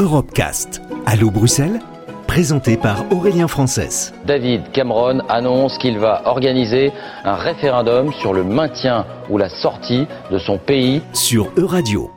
Europecast. Allô Bruxelles? Présenté par Aurélien Frances. David Cameron annonce qu'il va organiser un référendum sur le maintien ou la sortie de son pays sur Euradio.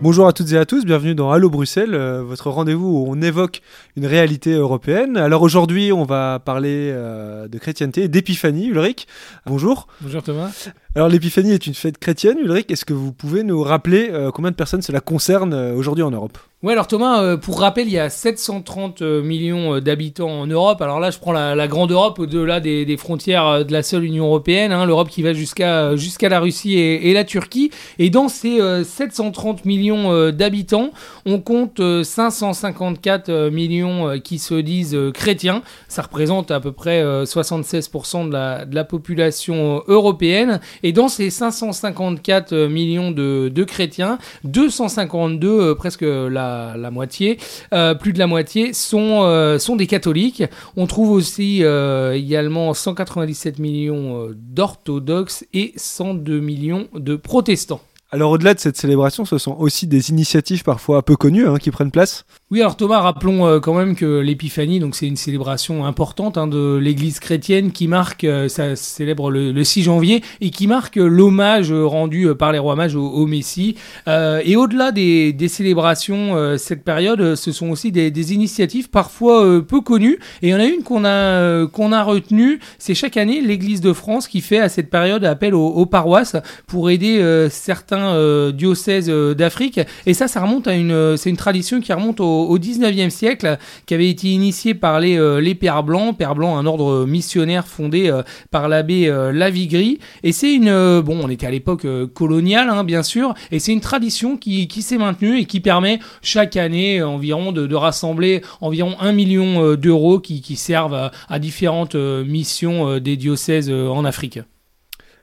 Bonjour à toutes et à tous, bienvenue dans Allo Bruxelles, euh, votre rendez-vous où on évoque une réalité européenne. Alors aujourd'hui, on va parler euh, de chrétienté et d'épiphanie, Ulrich. Bonjour. Bonjour Thomas. Alors l'épiphanie est une fête chrétienne, Ulrich. Est-ce que vous pouvez nous rappeler euh, combien de personnes cela concerne aujourd'hui en Europe? Ouais, alors Thomas, euh, pour rappel, il y a 730 euh, millions euh, d'habitants en Europe. Alors là, je prends la, grande Europe au-delà des, frontières de la seule Union européenne, hein, l'Europe qui va jusqu'à jusqu'à la Russie et, la Turquie. Et dans ces 730 millions d'habitants, on compte 554 millions qui se disent chrétiens. Ça représente à peu près 76% de la, population européenne. Et dans ces 554 millions de, de chrétiens, 252, presque la la, moitié, euh, plus de la moitié, sont, euh, sont des catholiques. On trouve aussi euh, également 197 millions d'orthodoxes et 102 millions de protestants. Alors au-delà de cette célébration, ce sont aussi des initiatives parfois peu connues hein, qui prennent place Oui, alors Thomas, rappelons euh, quand même que l'épiphanie, donc c'est une célébration importante hein, de l'Église chrétienne qui marque, euh, ça célèbre le, 6 janvier et qui marque l'hommage rendu par les rois mages au, Messie. Euh, et au-delà des, célébrations, cette période, ce sont aussi des, initiatives parfois peu connues. Et il y en a une qu'on a qu'on a retenue, c'est chaque année l'Église de France qui fait à cette période appel aux paroisses pour aider certains euh, diocèses euh, d'Afrique. Et ça, ça remonte à une, euh, c'est une tradition qui remonte au, 19e siècle, qui avait été initiée par les, les Pères Blancs. Pères Blancs, un ordre missionnaire fondé par l'abbé Lavigry. Et c'est une, bon, on était à l'époque coloniale, hein, bien sûr, et c'est une tradition qui, qui s'est maintenue et qui permet chaque année environ de, rassembler environ un million d'euros qui, qui servent à différentes missions des diocèses en Afrique.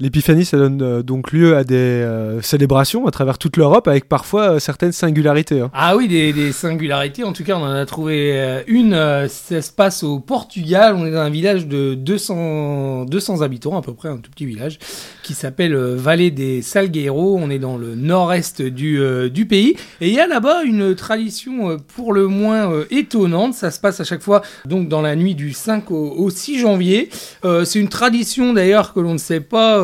L'épiphanie, ça donne euh, donc lieu à des euh, célébrations à travers toute l'Europe avec parfois euh, certaines singularités. Hein. Ah oui, des, singularités. En tout cas, on en a trouvé une. ça se passe au Portugal. On est dans un village de 200, 200 habitants, à peu près, un tout petit village, qui s'appelle Vallée des Salgueiros. On est dans le nord-est du, du pays. Et il y a là-bas une tradition pour le moins étonnante. Ça se passe à chaque fois donc dans la nuit du 5 au, au 6 janvier. C'est une tradition d'ailleurs que l'on ne sait pas euh,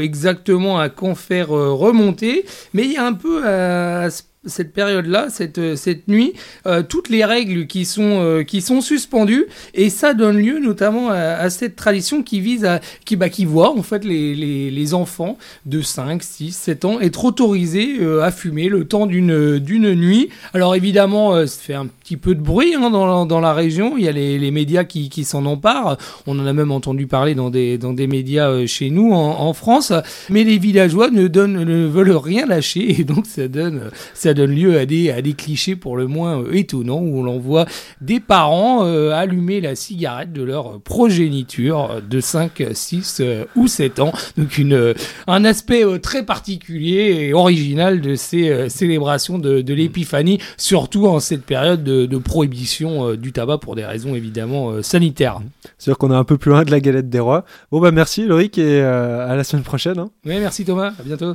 exactement à quand faire euh, remonter, mais il y a un peu à cette période-là, cette, euh, cette nuit, euh, toutes les règles qui sont, euh, qui sont suspendues, et ça donne lieu notamment à, cette tradition qui vise à, qui, bah, qui voit en fait les, les, les, enfants de 5, 6, 7 ans être autorisés à fumer le temps d'une, nuit. Alors évidemment, ça fait un petit peu de bruit hein, dans, dans, la région, il y a les, les médias qui, qui s'en emparent, on en a même entendu parler dans des, dans des médias chez nous en, en France, mais les villageois ne, donnent, ne veulent rien lâcher, et donc ça donne, ça donne lieu à des, à des clichés pour le moins euh, étonnants où l'on voit des parents euh, allumer la cigarette de leur progéniture de 5, 6 euh, ou 7 ans. Donc une, un aspect très particulier et original de ces célébrations de, de l'épiphanie, surtout en cette période de, de prohibition du tabac pour des raisons évidemment sanitaires. C'est sûr qu'on est un peu plus loin de la galette des rois. Bon bah merci Loïc et à la semaine prochaine. Hein. Oui merci Thomas, à bientôt.